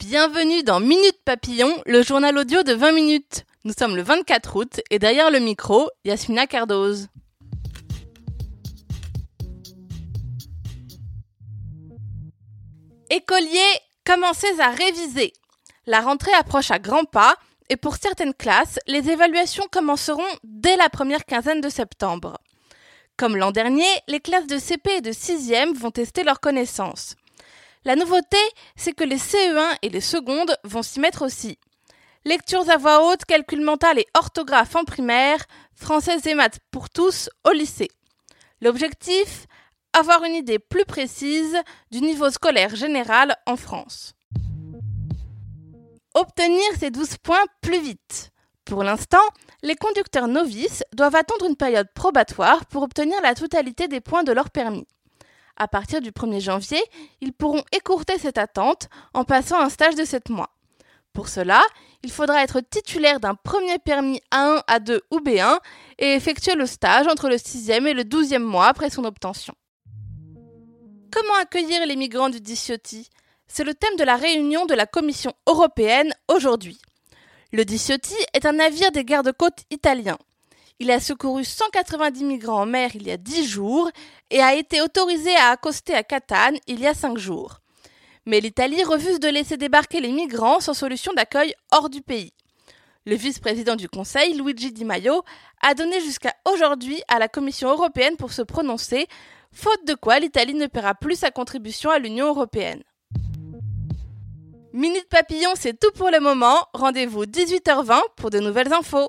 Bienvenue dans Minute Papillon, le journal audio de 20 minutes. Nous sommes le 24 août et derrière le micro, Yasmina Cardoz. Écoliers, commencez à réviser. La rentrée approche à grands pas et pour certaines classes, les évaluations commenceront dès la première quinzaine de septembre. Comme l'an dernier, les classes de CP et de 6e vont tester leurs connaissances. La nouveauté, c'est que les CE1 et les secondes vont s'y mettre aussi. Lectures à voix haute, calcul mental et orthographe en primaire, française et maths pour tous au lycée. L'objectif Avoir une idée plus précise du niveau scolaire général en France. Obtenir ces 12 points plus vite. Pour l'instant, les conducteurs novices doivent attendre une période probatoire pour obtenir la totalité des points de leur permis. À partir du 1er janvier, ils pourront écourter cette attente en passant un stage de 7 mois. Pour cela, il faudra être titulaire d'un premier permis A1, A2 ou B1 et effectuer le stage entre le 6e et le 12e mois après son obtention. Comment accueillir les migrants du Diciotti C'est le thème de la réunion de la Commission européenne aujourd'hui. Le Diciotti est un navire des gardes-côtes italiens. Il a secouru 190 migrants en mer il y a 10 jours et a été autorisé à accoster à Catane il y a 5 jours. Mais l'Italie refuse de laisser débarquer les migrants sans solution d'accueil hors du pays. Le vice-président du Conseil, Luigi Di Maio, a donné jusqu'à aujourd'hui à la Commission européenne pour se prononcer, faute de quoi l'Italie ne paiera plus sa contribution à l'Union européenne. Minute Papillon, c'est tout pour le moment. Rendez-vous 18h20 pour de nouvelles infos.